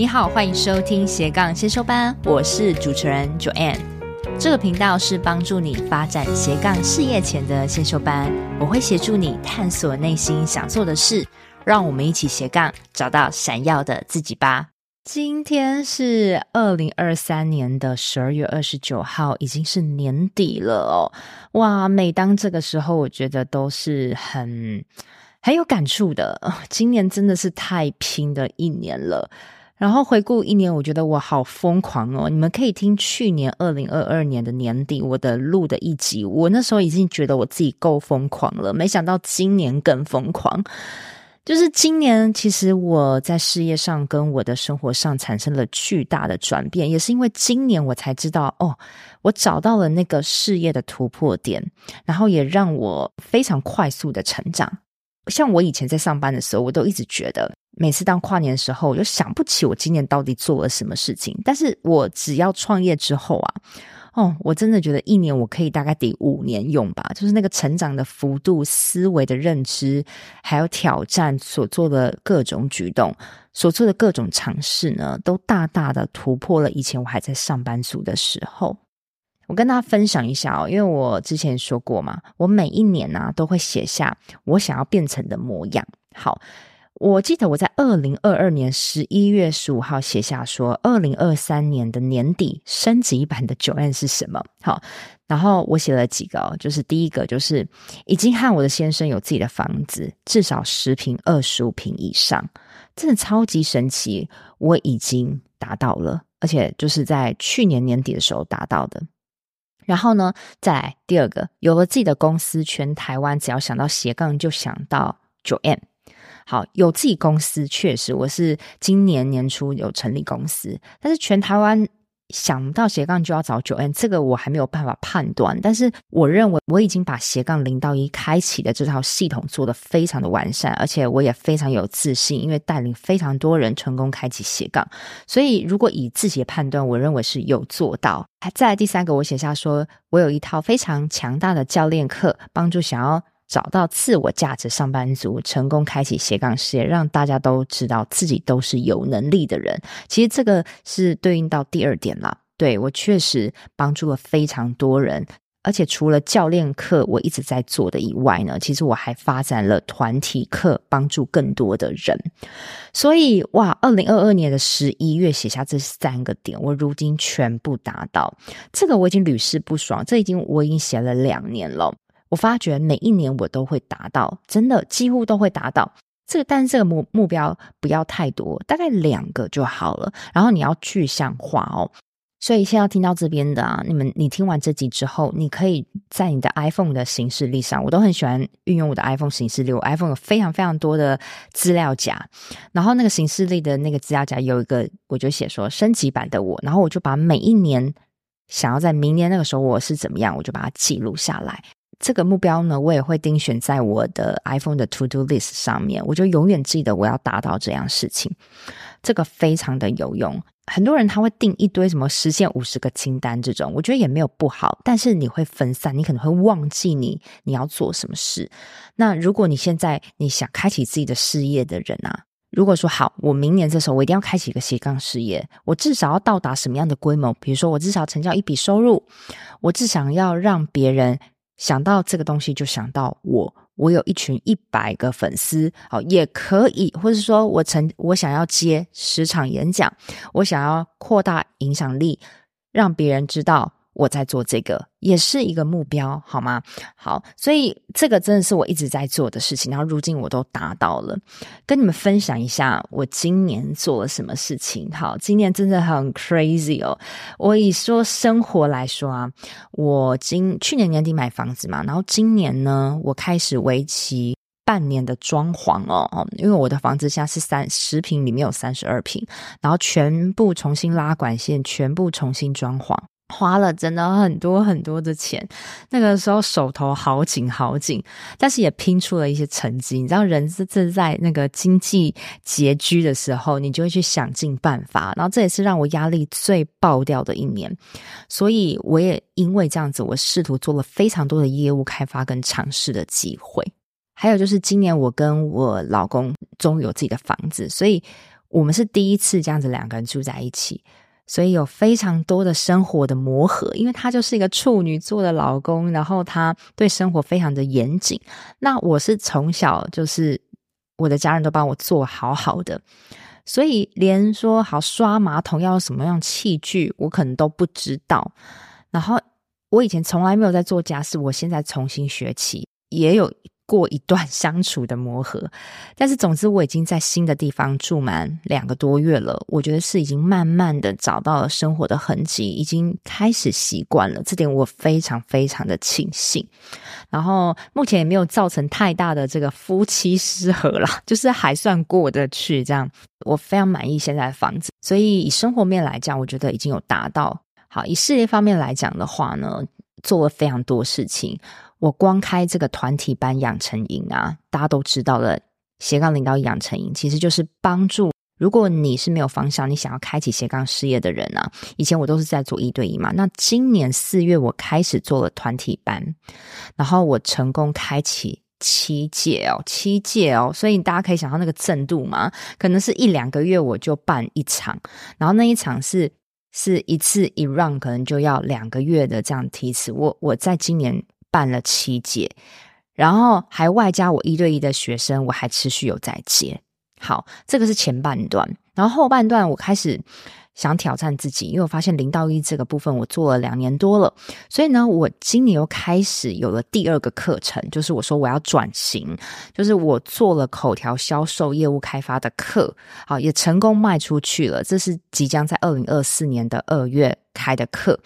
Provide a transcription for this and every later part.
你好，欢迎收听斜杠先修班，我是主持人 Joanne。这个频道是帮助你发展斜杠事业前的先修班，我会协助你探索内心想做的事，让我们一起斜杠找到闪耀的自己吧。今天是二零二三年的十二月二十九号，已经是年底了哦。哇，每当这个时候，我觉得都是很很有感触的。今年真的是太拼的一年了。然后回顾一年，我觉得我好疯狂哦！你们可以听去年二零二二年的年底我的录的一集，我那时候已经觉得我自己够疯狂了，没想到今年更疯狂。就是今年，其实我在事业上跟我的生活上产生了巨大的转变，也是因为今年我才知道，哦，我找到了那个事业的突破点，然后也让我非常快速的成长。像我以前在上班的时候，我都一直觉得，每次当跨年的时候，我就想不起我今年到底做了什么事情。但是我只要创业之后啊，哦，我真的觉得一年我可以大概抵五年用吧。就是那个成长的幅度、思维的认知，还有挑战所做的各种举动、所做的各种尝试呢，都大大的突破了以前我还在上班族的时候。我跟大家分享一下哦，因为我之前说过嘛，我每一年呢、都会写下我想要变成的模样。好，我记得我在二零二二年十一月十五号写下说，二零二三年的年底升级版的九 N 是什么？好，然后我写了几个，就是第一个就是已经和我的先生有自己的房子，至少十平、二十五平以上，真的超级神奇，我已经达到了，而且就是在去年年底的时候达到的。然后呢，再来第二个，有了自己的公司，全台湾只要想到斜杠，就想到 Joanne。好，有自己公司，确实，我是今年年初有成立公司，但是全台湾。想到斜杠就要找九 N，这个我还没有办法判断。但是我认为我已经把斜杠零到一开启的这套系统做得非常的完善，而且我也非常有自信，因为带领非常多人成功开启斜杠。所以如果以自己的判断，我认为是有做到。再来第三个，我写下说我有一套非常强大的教练课，帮助想要。找到自我价值，上班族成功开启斜杠事业，让大家都知道自己都是有能力的人。其实这个是对应到第二点啦。对，我确实帮助了非常多人，而且除了教练课我一直在做的以外呢，其实我还发展了团体课，帮助更多的人。所以哇，二零二二年的十一月写下这三个点，我如今全部达到。这个我已经屡试不爽，这已经我已经写了两年了。我发觉每一年我都会达到，真的几乎都会达到这个，但是这个目目标不要太多，大概两个就好了。然后你要具象化哦。所以现在听到这边的啊，你们你听完这集之后，你可以在你的 iPhone 的形式力上，我都很喜欢运用我的 iPhone 形式力，我 iPhone 有非常非常多的资料夹，然后那个形式力的那个资料夹有一个，我就写说升级版的我，然后我就把每一年想要在明年那个时候我是怎么样，我就把它记录下来。这个目标呢，我也会定选在我的 iPhone 的 To Do List 上面，我就永远记得我要达到这样事情。这个非常的有用。很多人他会定一堆什么实现五十个清单这种，我觉得也没有不好，但是你会分散，你可能会忘记你你要做什么事。那如果你现在你想开启自己的事业的人啊，如果说好，我明年这时候我一定要开启一个斜杠事业，我至少要到达什么样的规模？比如说我至少成交一笔收入，我至少要让别人。想到这个东西，就想到我，我有一群一百个粉丝，好，也可以，或者说我曾我想要接十场演讲，我想要扩大影响力，让别人知道。我在做这个，也是一个目标，好吗？好，所以这个真的是我一直在做的事情，然后如今我都达到了。跟你们分享一下，我今年做了什么事情。好，今年真的很 crazy 哦。我以说生活来说啊，我今去年年底买房子嘛，然后今年呢，我开始为期半年的装潢哦，因为我的房子现在是三十平，里面有三十二平，然后全部重新拉管线，全部重新装潢。花了真的很多很多的钱，那个时候手头好紧好紧，但是也拼出了一些成绩。你知道，人是正在那个经济拮据的时候，你就会去想尽办法。然后这也是让我压力最爆掉的一年，所以我也因为这样子，我试图做了非常多的业务开发跟尝试的机会。还有就是今年我跟我老公终于有自己的房子，所以。我们是第一次这样子两个人住在一起，所以有非常多的生活的磨合。因为他就是一个处女座的老公，然后他对生活非常的严谨。那我是从小就是我的家人都帮我做好好的，所以连说好刷马桶要什么样器具，我可能都不知道。然后我以前从来没有在做家事，我现在重新学起，也有过一段相处的磨合。但是总之，我已经在新的地方住满两个多月了，我觉得是已经慢慢的找到了生活的痕迹，已经开始习惯了。这点我非常非常的庆幸。然后目前也没有造成太大的这个夫妻失和啦，就是还算过得去。这样，我非常满意现在的房子。所以以生活面来讲，我觉得已经有达到。好，以事业方面来讲的话呢，做了非常多事情。我光开这个团体班养成营啊，大家都知道了，斜杠领导养成营其实就是帮助，如果你是没有方向，你想要开启斜杠事业的人啊，以前我都是在做一对一嘛。那今年四月我开始做了团体班，然后我成功开启七届哦，七届哦，所以大家可以想到那个震度嘛，可能是一两个月我就办一场，然后那一场是。是一次一 run 可能就要两个月的这样提词，我我在今年办了七届，然后还外加我一对一的学生，我还持续有在接。好，这个是前半段，然后后半段我开始。想挑战自己，因为我发现零到一这个部分我做了两年多了，所以呢，我今年又开始有了第二个课程，就是我说我要转型，就是我做了口条销售业务开发的课，好，也成功卖出去了。这是即将在二零二四年的二月开的课，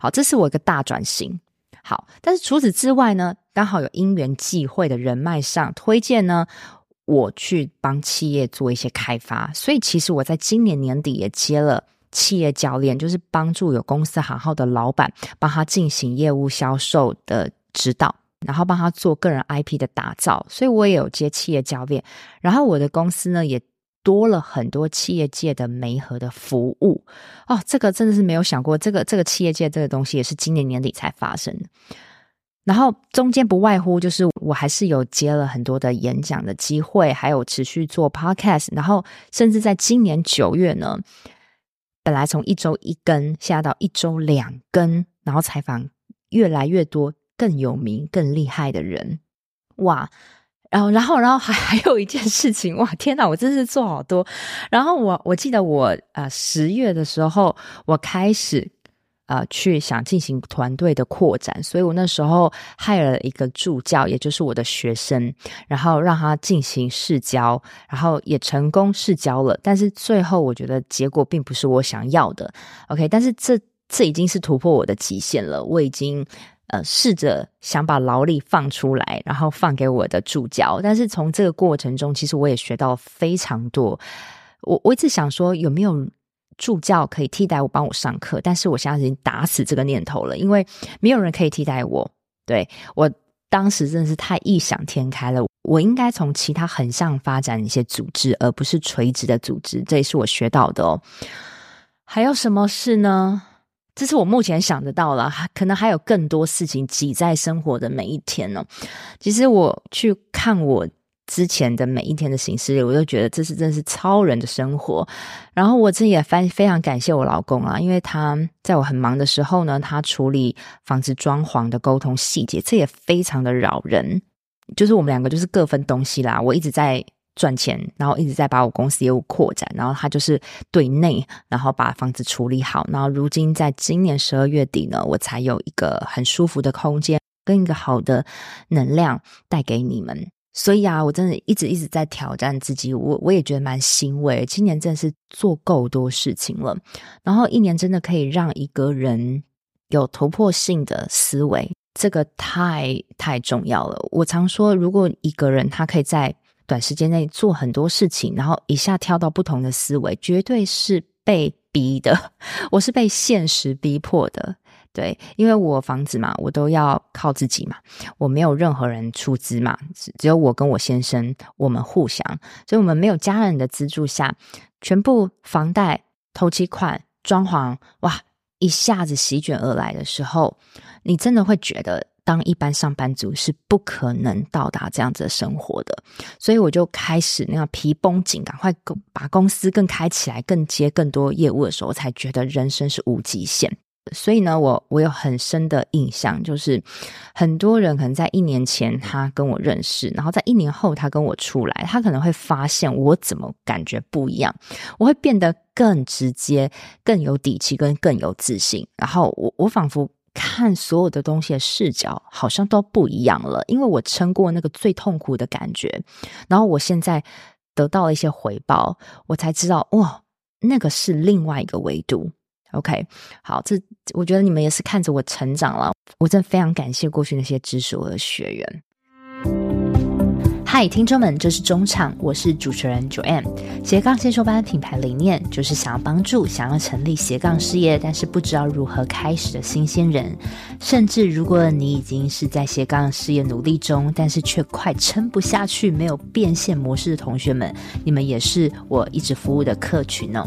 好，这是我一个大转型。好，但是除此之外呢，刚好有因缘际会的人脉上推荐呢。我去帮企业做一些开发，所以其实我在今年年底也接了企业教练，就是帮助有公司行号的老板，帮他进行业务销售的指导，然后帮他做个人 IP 的打造。所以我也有接企业教练，然后我的公司呢也多了很多企业界的媒合的服务。哦，这个真的是没有想过，这个这个企业界这个东西也是今年年底才发生的。然后中间不外乎就是我还是有接了很多的演讲的机会，还有持续做 podcast，然后甚至在今年九月呢，本来从一周一更下到一周两更，然后采访越来越多更有名、更厉害的人，哇！然后，然后，然后还还有一件事情，哇！天哪，我真是做好多。然后我我记得我呃十月的时候，我开始。呃，去想进行团队的扩展，所以我那时候 hire 了一个助教，也就是我的学生，然后让他进行试教，然后也成功试教了。但是最后我觉得结果并不是我想要的。OK，但是这这已经是突破我的极限了。我已经呃试着想把劳力放出来，然后放给我的助教。但是从这个过程中，其实我也学到非常多。我我一直想说，有没有？助教可以替代我帮我上课，但是我现在已经打死这个念头了，因为没有人可以替代我。对，我当时真的是太异想天开了，我应该从其他横向发展一些组织，而不是垂直的组织。这也是我学到的哦。还有什么事呢？这是我目前想得到了，可能还有更多事情挤在生活的每一天呢。其实我去看我。之前的每一天的行事历，我都觉得这是真的是超人的生活。然后我自己也非非常感谢我老公啊，因为他在我很忙的时候呢，他处理房子装潢的沟通细节，这也非常的扰人。就是我们两个就是各分东西啦，我一直在赚钱，然后一直在把我公司业务扩展，然后他就是对内，然后把房子处理好。然后如今在今年十二月底呢，我才有一个很舒服的空间跟一个好的能量带给你们。所以啊，我真的一直一直在挑战自己，我我也觉得蛮欣慰。今年真的是做够多事情了，然后一年真的可以让一个人有突破性的思维，这个太太重要了。我常说，如果一个人他可以在短时间内做很多事情，然后一下跳到不同的思维，绝对是被逼的。我是被现实逼迫的。对，因为我房子嘛，我都要靠自己嘛，我没有任何人出资嘛，只有我跟我先生，我们互相，所以我们没有家人的资助下，全部房贷、头期款、装潢，哇，一下子席卷而来的时候，你真的会觉得当一般上班族是不可能到达这样子的生活的，所以我就开始那样皮绷紧，赶快把公司更开起来，更接更多业务的时候，我才觉得人生是无极限。所以呢，我我有很深的印象，就是很多人可能在一年前他跟我认识，然后在一年后他跟我出来，他可能会发现我怎么感觉不一样，我会变得更直接、更有底气、跟更有自信，然后我我仿佛看所有的东西的视角好像都不一样了，因为我撑过那个最痛苦的感觉，然后我现在得到了一些回报，我才知道哇，那个是另外一个维度。OK，好，这我觉得你们也是看着我成长了，我真的非常感谢过去那些支持我的学员。嗨，听众们，这是中场，我是主持人 Joanne。斜杠先修班品牌理念就是想要帮助想要成立斜杠事业，但是不知道如何开始的新鲜人，甚至如果你已经是在斜杠事业努力中，但是却快撑不下去，没有变现模式的同学们，你们也是我一直服务的客群哦。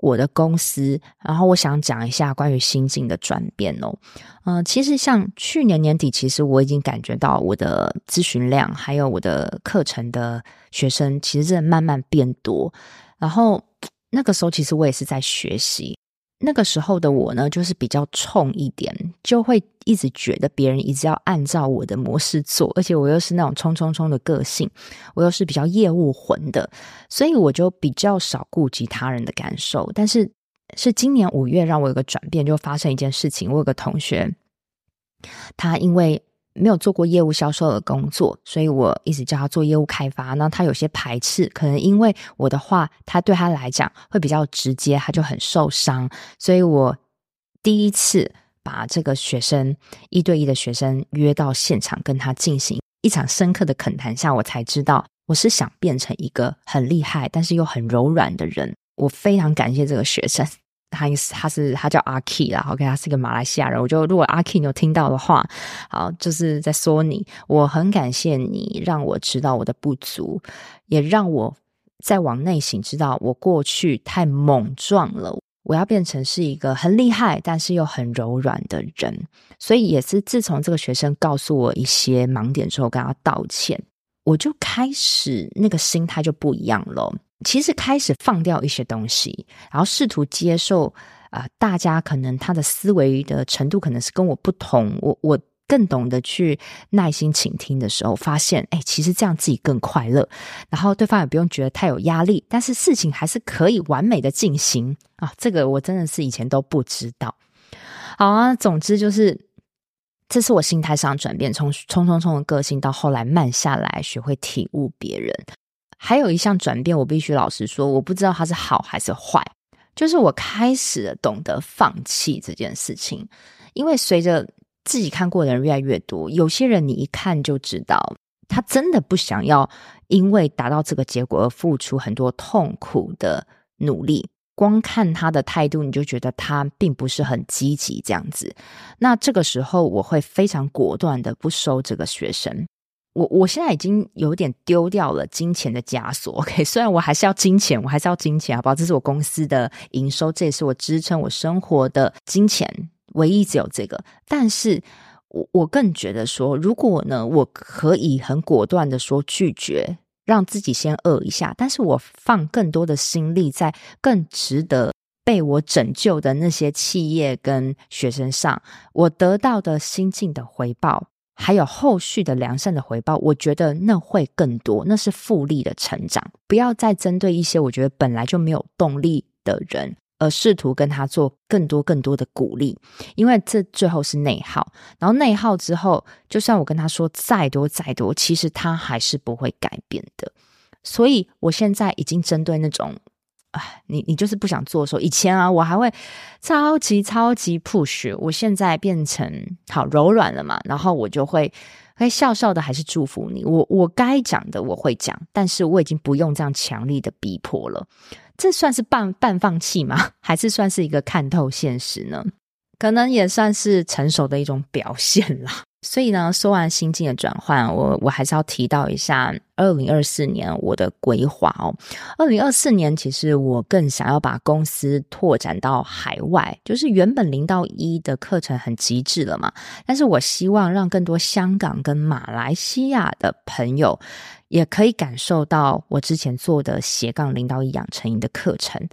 我的公司，然后我想讲一下关于心境的转变哦。嗯、其实像去年年底，其实我已经感觉到我的咨询量，还有我的课程的学生，其实真的慢慢变多。然后 那个时候，其实我也是在学习。那个时候的我呢，就是比较冲一点，就会一直觉得别人一直要按照我的模式做，而且我又是那种冲冲冲的个性，我又是比较业务魂的，所以我就比较少顾及他人的感受。但是是今年五月让我有个转变，就发生一件事情，我有个同学，他因为。没有做过业务销售的工作，所以我一直叫他做业务开发。那他有些排斥，可能因为我的话，他对他来讲会比较直接，他就很受伤。所以我第一次把这个学生一对一的学生约到现场，跟他进行一场深刻的恳谈下，我才知道我是想变成一个很厉害，但是又很柔软的人。我非常感谢这个学生。他他是他叫阿 Key 啦，OK，他是个马来西亚人。我就如果阿 Key 有听到的话，好，就是在说你，我很感谢你，让我知道我的不足，也让我再往内省，知道我过去太莽撞了。我要变成是一个很厉害，但是又很柔软的人。所以也是自从这个学生告诉我一些盲点之后，跟他道歉，我就开始那个心态就不一样了。其实开始放掉一些东西，然后试图接受啊、大家可能他的思维的程度可能是跟我不同，我我更懂得去耐心倾听的时候，发现哎，其实这样自己更快乐，然后对方也不用觉得太有压力，但是事情还是可以完美的进行啊，这个我真的是以前都不知道。好啊，总之就是，这是我心态上转变，从冲冲冲的个性到后来慢下来，学会体悟别人。还有一项转变，我必须老实说，我不知道它是好还是坏。就是我开始懂得放弃这件事情，因为随着自己看过的人越来越多，有些人你一看就知道，他真的不想要因为达到这个结果而付出很多痛苦的努力。光看他的态度，你就觉得他并不是很积极这样子。那这个时候，我会非常果断的不收这个学生。我我现在已经有点丢掉了金钱的枷锁，OK？虽然我还是要金钱，我还是要金钱，好不好？这是我公司的营收，这也是我支撑我生活的金钱，唯一只有这个。但是我我更觉得说，如果呢，我可以很果断的说拒绝，让自己先饿一下，但是我放更多的心力在更值得被我拯救的那些企业跟学生上，我得到的心境的回报。还有后续的良善的回报，我觉得那会更多，那是复利的成长。不要再针对一些我觉得本来就没有动力的人，而试图跟他做更多更多的鼓励，因为这最后是内耗。然后内耗之后，就算我跟他说再多再多，其实他还是不会改变的。所以我现在已经针对那种。哎，你你就是不想做的时候，以前啊，我还会超级超级 push，我现在变成好柔软了嘛，然后我就会会笑笑的，还是祝福你。我我该讲的我会讲，但是我已经不用这样强力的逼迫了。这算是半半放弃吗？还是算是一个看透现实呢？可能也算是成熟的一种表现啦。所以呢，说完心境的转换，我我还是要提到一下二零二四年我的规划哦。二零二四年，其实我更想要把公司拓展到海外，就是原本零到一的课程很极致了嘛，但是我希望让更多香港跟马来西亚的朋友。也可以感受到我之前做的斜杠零到一养成营的课程。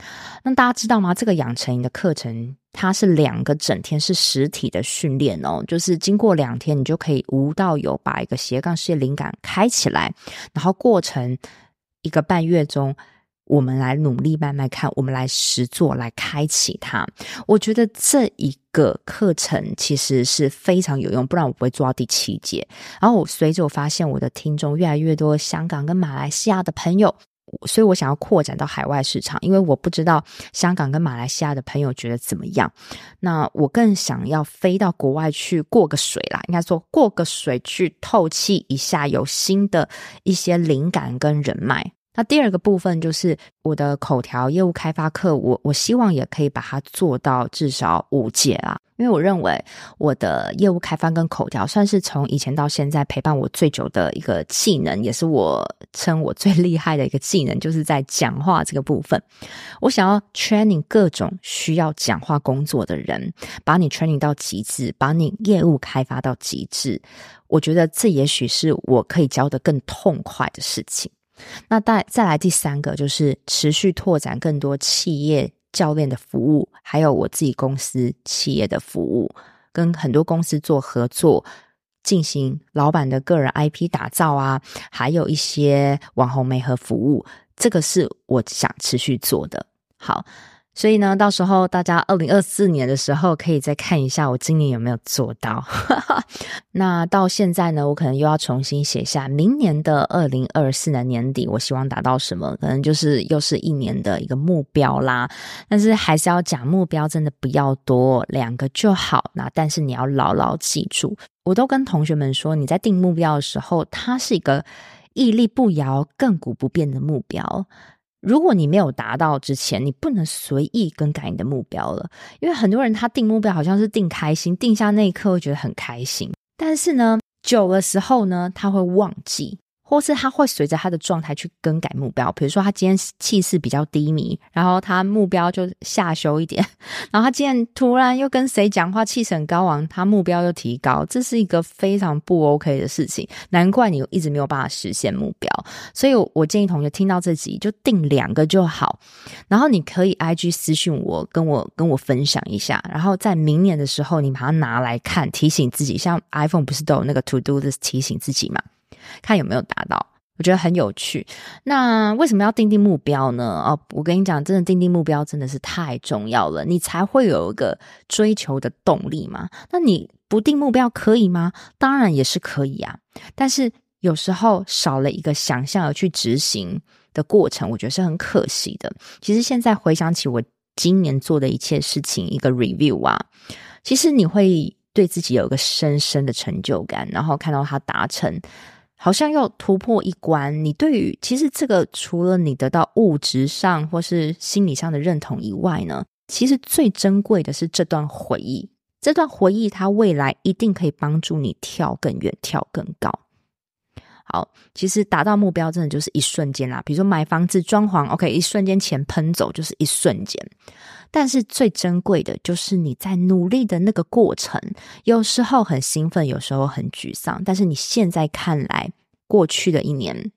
那大家知道吗？这个养成营的课程，它是两个整天是实体的训练哦，就是经过两天，你就可以无到有把一个斜杠事业灵感开起来，然后过程一个半月中。我们来努力慢慢看，我们来实做来开启它。我觉得这一个课程其实是非常有用，不然我不会做到第七节。然后我随着我发现我的听众越来越多，香港跟马来西亚的朋友，所以我想要扩展到海外市场，因为我不知道香港跟马来西亚的朋友觉得怎么样。那我更想要飞到国外去过个水啦，应该说过个水去透气一下，有新的一些灵感跟人脉。那第二个部分就是我的口条业务开发课，我我希望也可以把它做到至少五节啦，因为我认为我的业务开发跟口条算是从以前到现在陪伴我最久的一个技能，也是我称我最厉害的一个技能，就是在讲话这个部分。我想要 training 各种需要讲话工作的人，把你 training 到极致，把你业务开发到极致。我觉得这也许是我可以教得更痛快的事情。那再再来第三个，就是持续拓展更多企业教练的服务，还有我自己公司企业的服务，跟很多公司做合作，进行老板的个人 IP 打造啊，还有一些网红媒合服务，这个是我想持续做的。好。所以呢，到时候大家二零二四年的时候，可以再看一下我今年有没有做到。那到现在呢，我可能又要重新写下明年的二零二四年年底，我希望达到什么？可能就是又是一年的一个目标啦。但是还是要讲目标，真的不要多，两个就好。那但是你要牢牢记住，我都跟同学们说，你在定目标的时候，它是一个屹立不摇、亘古不变的目标。如果你没有达到之前，你不能随意更改你的目标了，因为很多人他定目标好像是定开心，定下那一刻会觉得很开心，但是呢，久的时候呢，他会忘记。或是他会随着他的状态去更改目标，比如说他今天气势比较低迷，然后他目标就下修一点，然后他今天突然又跟谁讲话气势很高昂，他目标又提高，这是一个非常不 OK 的事情，难怪你一直没有办法实现目标。所以我建议同学听到这集就定两个就好，然后你可以 IG 私讯我，跟我跟我分享一下，然后在明年的时候你把它拿来看，提醒自己，像 iPhone 不是都有那个 To Do List 提醒自己嘛？看有没有达到，我觉得很有趣。那为什么要定定目标呢？哦，我跟你讲，真的定定目标真的是太重要了，你才会有一个追求的动力嘛。那你不定目标可以吗？当然也是可以啊。但是有时候少了一个想象而去执行的过程，我觉得是很可惜的。其实现在回想起我今年做的一切事情，一个 review 啊，其实你会对自己有一个深深的成就感，然后看到它达成。好像又突破一关。你对于其实这个，除了你得到物质上或是心理上的认同以外呢，其实最珍贵的是这段回忆。这段回忆，它未来一定可以帮助你跳更远、跳更高。好，其实达到目标真的就是一瞬间啦。比如说买房子、装潢，OK，一瞬间钱喷走就是一瞬间。但是最珍贵的就是你在努力的那个过程，有时候很兴奋，有时候很沮丧。但是你现在看来，过去的一年，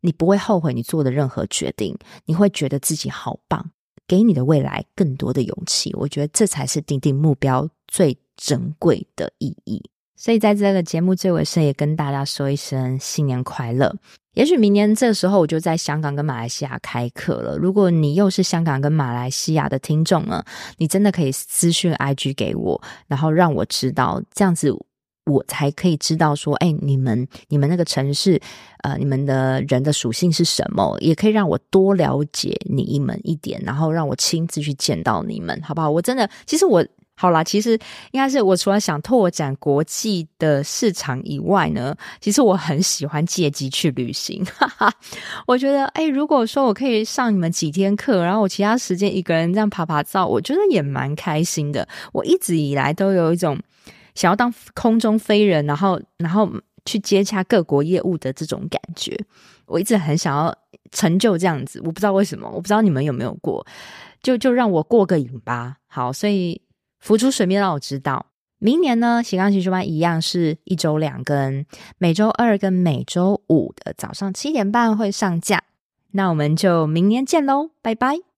你不会后悔你做的任何决定，你会觉得自己好棒，给你的未来更多的勇气。我觉得这才是定定目标最珍贵的意义。所以在这个节目最尾声，也跟大家说一声新年快乐。也许明年这时候，我就在香港跟马来西亚开课了。如果你又是香港跟马来西亚的听众呢，你真的可以私讯 IG 给我，然后让我知道，这样子我才可以知道说，哎，你们你们那个城市，呃，你们的人的属性是什么，也可以让我多了解你们一点，然后让我亲自去见到你们，好不好？我真的，其实我。好啦，其实应该是我除了想拓展国际的市场以外呢，其实我很喜欢借机去旅行。哈哈，我觉得，哎，如果说我可以上你们几天课，然后我其他时间一个人这样爬爬照，我觉得也蛮开心的。我一直以来都有一种想要当空中飞人，然后然后去接洽各国业务的这种感觉。我一直很想要成就这样子，我不知道为什么，我不知道你们有没有过，就就让我过个瘾吧。好，所以。浮出水面，让我知道，明年呢，斜杠先修班一样是一周两更，每周二跟每周五的早上七点半会上架。那我们就明年见喽，拜拜。